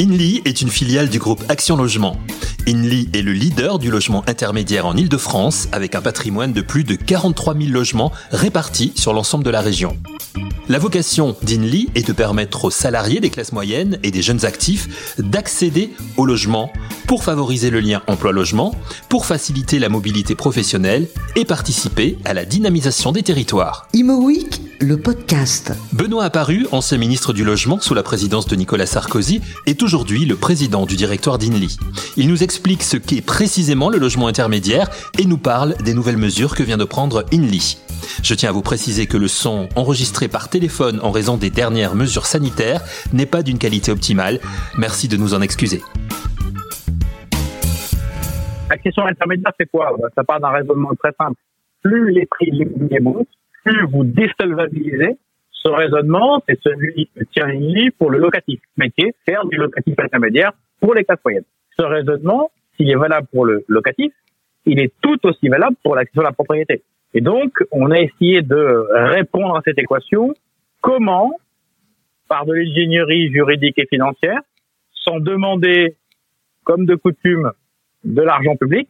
INLI est une filiale du groupe Action Logement. INLI est le leader du logement intermédiaire en Ile-de-France avec un patrimoine de plus de 43 000 logements répartis sur l'ensemble de la région. La vocation d'INLI est de permettre aux salariés des classes moyennes et des jeunes actifs d'accéder au logement pour favoriser le lien emploi-logement, pour faciliter la mobilité professionnelle et participer à la dynamisation des territoires. Imo Week, le podcast. Benoît Apparu, ancien ministre du Logement sous la présidence de Nicolas Sarkozy, est aujourd'hui le président du directoire d'INLI. Il nous explique ce qu'est précisément le logement intermédiaire et nous parle des nouvelles mesures que vient de prendre INLI. Je tiens à vous préciser que le son enregistré par téléphone en raison des dernières mesures sanitaires n'est pas d'une qualité optimale. Merci de nous en excuser. La question intermédiaire, c'est quoi? Ça part d'un raisonnement très simple. Plus les prix de l'immobilier montent, plus vous désolvabilisez. Ce raisonnement, c'est celui tient Thierry pour le locatif, métier, faire du locatif intermédiaire pour les classes moyennes. Ce raisonnement, s'il est valable pour le locatif, il est tout aussi valable pour l'accession à la propriété. Et donc, on a essayé de répondre à cette équation. Comment, par de l'ingénierie juridique et financière, sans demander, comme de coutume, de l'argent public,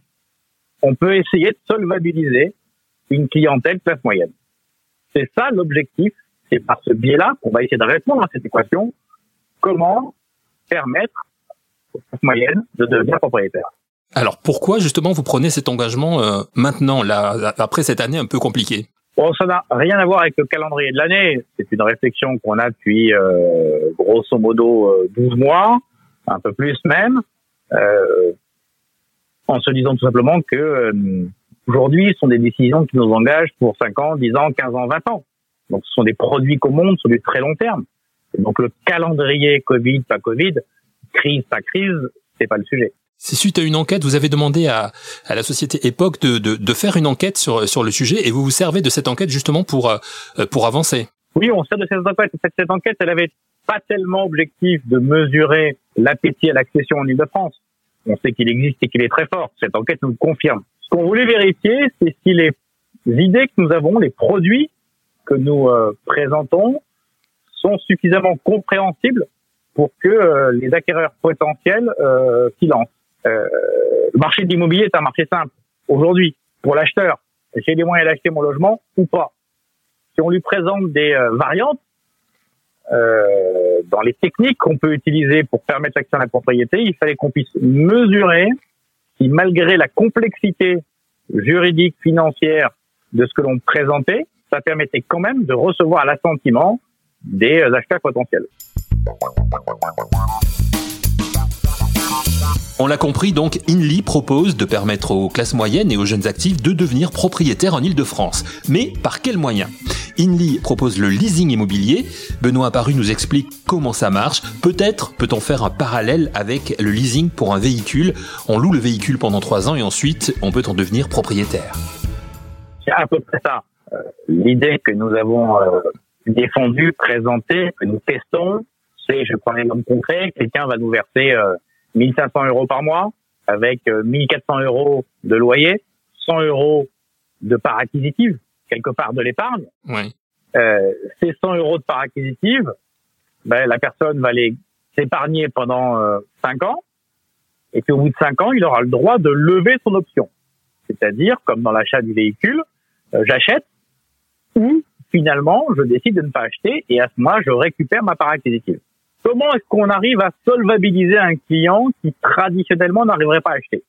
on peut essayer de solvabiliser une clientèle classe moyenne. C'est ça l'objectif. C'est par ce biais-là qu'on va essayer de répondre à cette équation. Comment permettre aux classes moyennes de devenir propriétaires? Alors pourquoi justement vous prenez cet engagement euh, maintenant, là, après cette année un peu compliquée? Bon, ça n'a rien à voir avec le calendrier de l'année. C'est une réflexion qu'on a depuis euh, grosso modo 12 euh, mois, un peu plus même, en se disant tout simplement que aujourd'hui, ce sont des décisions qui nous engagent pour 5 ans, 10 ans, 15 ans, 20 ans. Donc ce sont des produits qu'on monte sur du très long terme. Et donc le calendrier Covid, pas Covid, crise, pas crise, c'est pas le sujet. C'est suite à une enquête, vous avez demandé à, à la société Epoch de, de, de, faire une enquête sur, sur le sujet et vous vous servez de cette enquête justement pour, euh, pour avancer. Oui, on sert de cette enquête. Cette, cette enquête, elle avait pas tellement objectif de mesurer l'appétit à l'accession en Ile-de-France. On sait qu'il existe et qu'il est très fort. Cette enquête nous le confirme. Ce qu'on voulait vérifier, c'est si les idées que nous avons, les produits que nous euh, présentons, sont suffisamment compréhensibles pour que euh, les acquéreurs potentiels euh, s'y lancent. Euh, le marché de l'immobilier est un marché simple. Aujourd'hui, pour l'acheteur, j'ai les moyens d'acheter mon logement ou pas. Si on lui présente des euh, variantes dans les techniques qu'on peut utiliser pour permettre l'accès à la propriété, il fallait qu'on puisse mesurer si malgré la complexité juridique, financière de ce que l'on présentait, ça permettait quand même de recevoir l'assentiment des euh, acheteurs potentiels. On l'a compris, donc INLI propose de permettre aux classes moyennes et aux jeunes actifs de devenir propriétaires en Ile-de-France. Mais par quels moyens? INLI propose le leasing immobilier. Benoît Apparu nous explique comment ça marche. Peut-être peut-on faire un parallèle avec le leasing pour un véhicule. On loue le véhicule pendant trois ans et ensuite on peut en devenir propriétaire. C'est à peu près ça. Euh, l'idée que nous avons euh, défendue, présentée, que nous testons, c'est, je prends un exemple concret, quelqu'un va nous verser... Euh, 1500 euros par mois avec 1400 euh, euros de loyer, 100 euros de part acquisitive, quelque part de l'épargne. Oui. Euh, ces 100 euros de part acquisitive, ben, la personne va les s'épargner pendant euh, 5 ans, et puis au bout de 5 ans, il aura le droit de lever son option. C'est-à-dire, comme dans l'achat du véhicule, euh, j'achète, ou finalement, je décide de ne pas acheter, et à ce moment je récupère ma part acquisitive. Comment est-ce qu'on arrive à solvabiliser un client qui traditionnellement n'arriverait pas à acheter?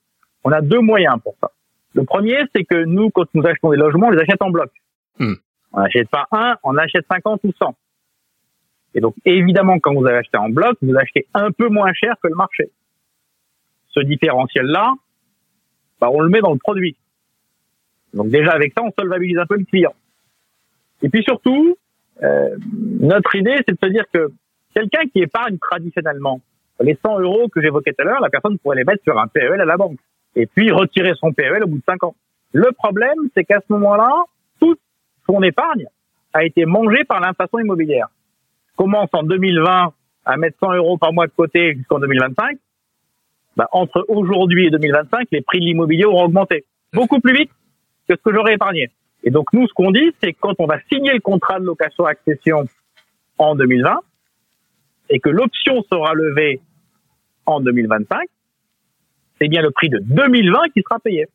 On a deux moyens pour ça. Le premier, c'est que nous, quand nous achetons des logements, on les achète en bloc. Hmm. On n'achète pas un, on achète 50 ou 100. Et donc, évidemment, quand vous avez acheté en bloc, vous achetez un peu moins cher que le marché. Ce différentiel-là, bah, on le met dans le produit. Donc déjà, avec ça, on solvabilise un peu le client. Et puis surtout, euh, notre idée, c'est de se dire que Quelqu'un qui épargne traditionnellement, les 100 euros que j'évoquais tout à l'heure, la personne pourrait les mettre sur un PEL à la banque et puis retirer son PEL au bout de 5 ans. Le problème, c'est qu'à ce moment-là, toute son épargne a été mangée par l'inflation immobilière. Commence en 2020 à mettre 100 euros par mois de côté jusqu'en 2025. Bah, entre aujourd'hui et 2025, les prix de l'immobilier auront augmenté beaucoup plus vite que ce que j'aurais épargné. Et donc nous, ce qu'on dit, c'est quand on va signer le contrat de location-accession en 2020, et que l'option sera levée en 2025, c'est bien le prix de 2020 qui sera payé.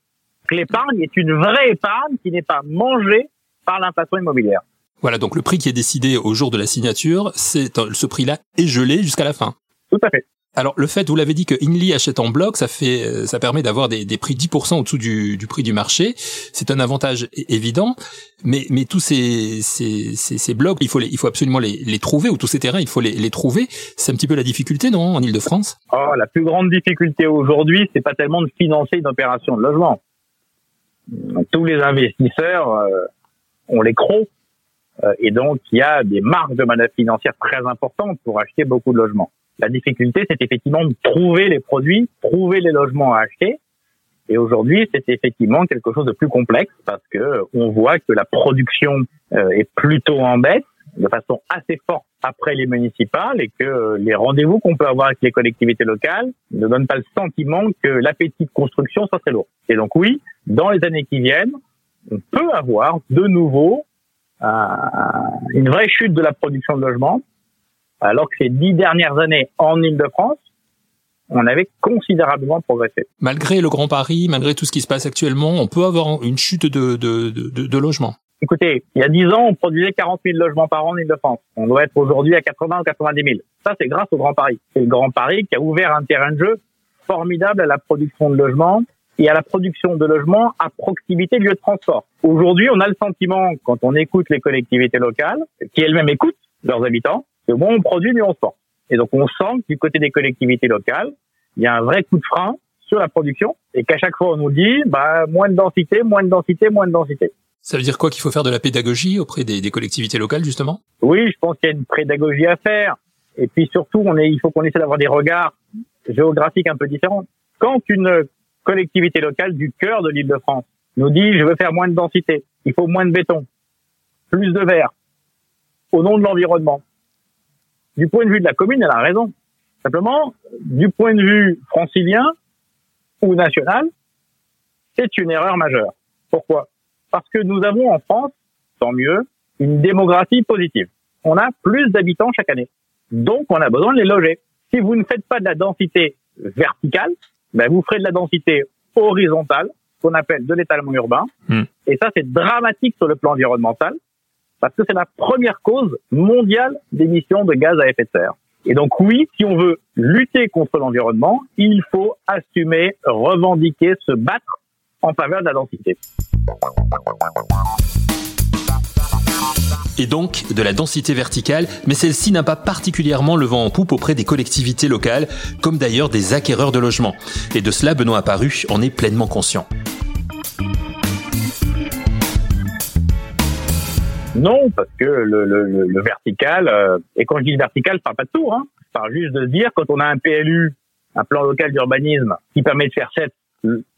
L'épargne est une vraie épargne qui n'est pas mangée par l'inflation immobilière. Voilà, donc le prix qui est décidé au jour de la signature, c'est ce prix-là est gelé jusqu'à la fin. Tout à fait. Alors le fait, vous l'avez dit que Inly achète en bloc, ça fait, euh, ça permet d'avoir des, des, prix 10% au-dessous du, du, prix du marché. C'est un avantage évident, mais, mais tous ces, ces, ces, blocs, il faut, les, il faut absolument les, les, trouver, ou tous ces terrains, il faut les, les trouver. C'est un petit peu la difficulté, non, en Ile-de-France oh, La plus grande difficulté aujourd'hui, c'est pas tellement de financer une opération de logement. Tous les investisseurs euh, ont les crocs, euh, et donc il y a des marques de manœuvre financière très importantes pour acheter beaucoup de logements. La difficulté, c'est effectivement de trouver les produits, trouver les logements à acheter. Et aujourd'hui, c'est effectivement quelque chose de plus complexe parce que on voit que la production euh, est plutôt en baisse de façon assez forte après les municipales et que les rendez-vous qu'on peut avoir avec les collectivités locales ne donnent pas le sentiment que l'appétit de construction soit très lourd. Et donc oui, dans les années qui viennent, on peut avoir de nouveau euh, une vraie chute de la production de logements alors que ces dix dernières années en Ile-de-France, on avait considérablement progressé. Malgré le Grand Paris, malgré tout ce qui se passe actuellement, on peut avoir une chute de, de, de, de logements. Écoutez, il y a 10 ans, on produisait 40 000 logements par an en Ile-de-France. On doit être aujourd'hui à 80 ou 90 000. Ça, c'est grâce au Grand Paris. C'est le Grand Paris qui a ouvert un terrain de jeu formidable à la production de logements et à la production de logements à proximité de lieux de transport. Aujourd'hui, on a le sentiment, quand on écoute les collectivités locales, qui elles-mêmes écoutent leurs habitants, que moins on produit, mieux on se porte. Et donc on sent que du côté des collectivités locales, il y a un vrai coup de frein sur la production et qu'à chaque fois on nous dit bah moins de densité, moins de densité, moins de densité. Ça veut dire quoi qu'il faut faire de la pédagogie auprès des, des collectivités locales justement? Oui, je pense qu'il y a une pédagogie à faire. Et puis surtout, on est, il faut qu'on essaie d'avoir des regards géographiques un peu différents. Quand une collectivité locale du cœur de l'Île-de-France nous dit je veux faire moins de densité, il faut moins de béton, plus de verre, au nom de l'environnement, du point de vue de la commune, elle a raison. Simplement, du point de vue francilien ou national, c'est une erreur majeure. Pourquoi? Parce que nous avons en France, tant mieux, une démographie positive. On a plus d'habitants chaque année. Donc, on a besoin de les loger. Si vous ne faites pas de la densité verticale, ben vous ferez de la densité horizontale, qu'on appelle de l'étalement urbain. Hmm. Et ça, c'est dramatique sur le plan environnemental parce que c'est la première cause mondiale d'émissions de gaz à effet de serre. Et donc oui, si on veut lutter contre l'environnement, il faut assumer, revendiquer, se battre en faveur de la densité. Et donc de la densité verticale, mais celle-ci n'a pas particulièrement le vent en poupe auprès des collectivités locales, comme d'ailleurs des acquéreurs de logements. Et de cela, Benoît Apparu en est pleinement conscient. Non, parce que le, le, le vertical, euh, et quand je dis vertical, je parle pas de tout, hein. je parle juste de dire quand on a un PLU, un plan local d'urbanisme, qui permet de faire 7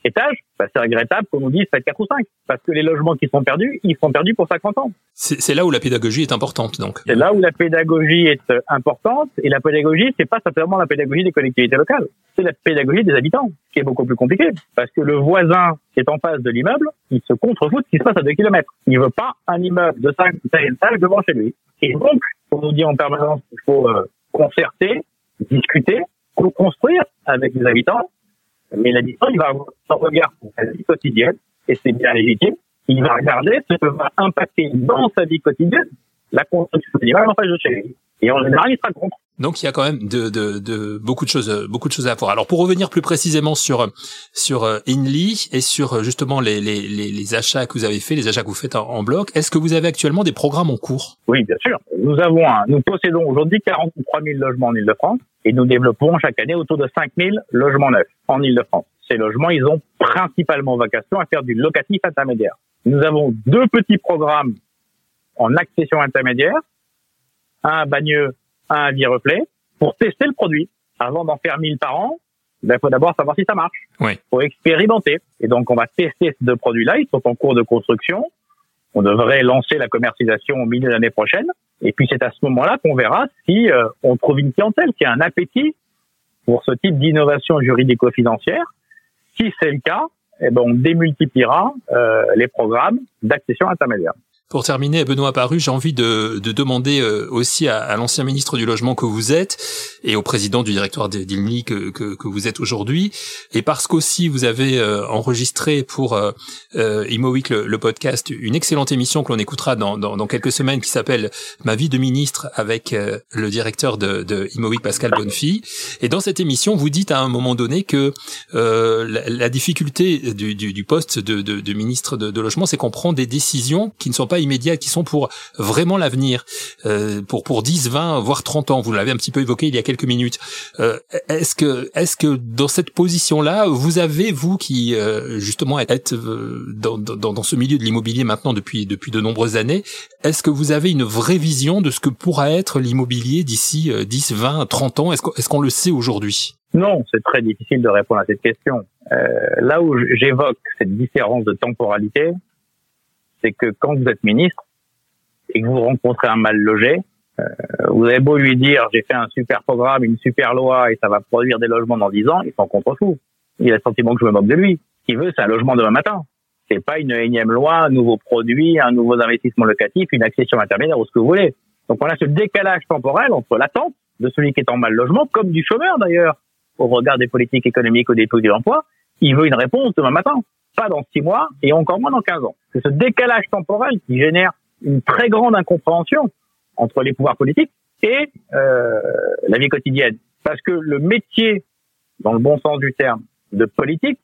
étages, bah, c'est regrettable qu'on nous dise faites 4 ou 5. Parce que les logements qui sont perdus, ils sont perdus pour 50 ans. C'est là où la pédagogie est importante, donc. C'est là où la pédagogie est euh, importante. Et la pédagogie, c'est pas simplement la pédagogie des collectivités locales. C'est la pédagogie des habitants, qui est beaucoup plus compliqué. Parce que le voisin qui est en face de l'immeuble, il se contrefout de ce qui se passe à 2 km. Il veut pas un immeuble de 5 étages devant chez lui. Et donc, on nous dit en permanence qu'il faut euh, concerter, discuter, co-construire avec les habitants mais l'habitant, il va avoir son regard sur sa vie quotidienne, et c'est bien légitime. Il va regarder ce que va impacter dans sa vie quotidienne la construction de l'immeuble en face de chez lui. Et en général, il sera contre. Donc il y a quand même de, de, de, beaucoup de choses, beaucoup de choses à voir. Alors pour revenir plus précisément sur sur euh, Inly et sur euh, justement les, les, les, achats que vous avez faits, les achats que vous faites en, bloc, est-ce que vous avez actuellement des programmes en cours? Oui, bien sûr. Nous avons, un, nous possédons aujourd'hui 43 000 logements en Ile-de-France et nous développons chaque année autour de 5 000 logements neufs en Ile-de-France. Ces logements, ils ont principalement vocation à faire du locatif intermédiaire. Nous avons deux petits programmes en accession intermédiaire, un à Bagneux, un à Vireplet, pour tester le produit. Avant d'en faire 1000 par an, il ben, faut d'abord savoir si ça marche. Il faut expérimenter. Et donc, on va tester ces deux produits-là. Ils sont en cours de construction. On devrait lancer la commercialisation au milieu de l'année prochaine. Et puis, c'est à ce moment-là qu'on verra si euh, on trouve une clientèle qui a un appétit pour ce type d'innovation juridico-financière. Si c'est le cas, eh ben, on démultipliera euh, les programmes d'accession intermédiaire. Pour terminer, Benoît Paru, j'ai envie de, de demander euh, aussi à, à l'ancien ministre du Logement que vous êtes et au président du directoire d'ILNI que, que, que, vous êtes aujourd'hui, et parce qu'aussi vous avez euh, enregistré pour euh, euh Week le, podcast une excellente émission que l'on écoutera dans, dans, dans, quelques semaines qui s'appelle Ma vie de ministre avec le directeur de, de Pascal Bonnefille. Et dans cette émission, vous dites à un moment donné que la, la, difficulté du, du, du poste de, de, de ministre de, de logement, c'est qu'on prend des décisions qui ne sont pas immédiates, qui sont pour vraiment l'avenir, euh, pour pour 10, 20, voire 30 ans. Vous l'avez un petit peu évoqué il y a quelques minutes. Euh, est-ce que est-ce que dans cette position-là, vous avez vous qui euh, justement êtes euh, dans, dans, dans ce milieu de l'immobilier maintenant depuis depuis de nombreuses années, est-ce que vous avez une vraie vision de ce que pourra être l'immobilier d'ici 10, 20, 30 ans? Est-ce qu'on est-ce qu'on le sait aujourd'hui? Non, c'est très difficile de répondre à cette question. Euh, là où j'évoque cette différence de temporalité, c'est que quand vous êtes ministre et que vous rencontrez un mal logé, euh, vous avez beau lui dire j'ai fait un super programme, une super loi et ça va produire des logements dans 10 ans, il s'en contre-fou. Il a le sentiment que je me moque de lui. Ce qu'il veut, c'est un logement demain matin. C'est pas une énième loi, un nouveau produit, un nouveau investissement locatif, une accession intermédiaire ou ce que vous voulez. Donc on a ce décalage temporel entre l'attente de celui qui est en mal logement, comme du chômeur d'ailleurs, au regard des politiques économiques ou des politiques d'emploi. Il veut une réponse demain matin pas dans six mois et encore moins dans 15 ans. C'est ce décalage temporel qui génère une très grande incompréhension entre les pouvoirs politiques et euh, la vie quotidienne. Parce que le métier, dans le bon sens du terme, de politique,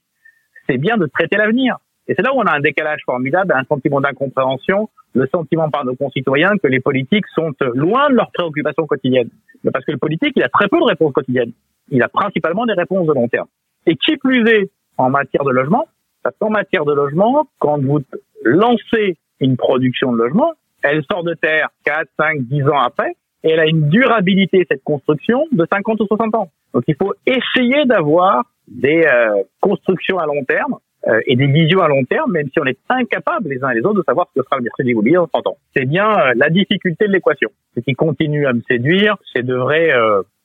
c'est bien de traiter l'avenir. Et c'est là où on a un décalage formidable, un sentiment d'incompréhension, le sentiment par nos concitoyens que les politiques sont loin de leurs préoccupations quotidiennes. Mais parce que le politique, il a très peu de réponses quotidiennes. Il a principalement des réponses de long terme. Et qui plus est, en matière de logement, parce qu'en matière de logement, quand vous lancez une production de logement, elle sort de terre 4, 5, 10 ans après, et elle a une durabilité, cette construction, de 50 ou 60 ans. Donc il faut essayer d'avoir des euh, constructions à long terme euh, et des visions à long terme, même si on est incapables les uns et les autres de savoir ce que sera le marché de dans 30 ans. C'est bien euh, la difficulté de l'équation. Ce qui continue à me séduire, c'est de vrai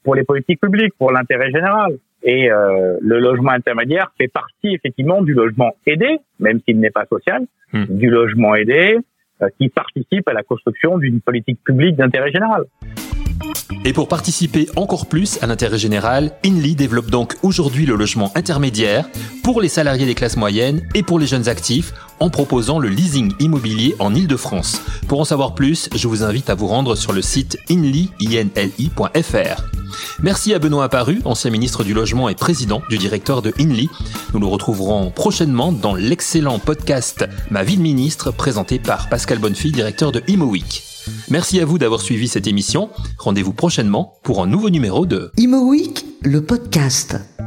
pour les politiques publiques, pour l'intérêt général. Et euh, le logement intermédiaire fait partie effectivement du logement aidé, même s'il n'est pas social, hmm. du logement aidé euh, qui participe à la construction d'une politique publique d'intérêt général. Et pour participer encore plus à l'intérêt général, INLI développe donc aujourd'hui le logement intermédiaire pour les salariés des classes moyennes et pour les jeunes actifs en proposant le leasing immobilier en Ile-de-France. Pour en savoir plus, je vous invite à vous rendre sur le site inli.fr. Merci à Benoît Apparu, ancien ministre du Logement et président du directeur de INLI. Nous le retrouverons prochainement dans l'excellent podcast Ma vie de ministre présenté par Pascal Bonnefille, directeur de ImoWeek. Merci à vous d'avoir suivi cette émission. Rendez-vous prochainement pour un nouveau numéro de ImoWeek, le podcast.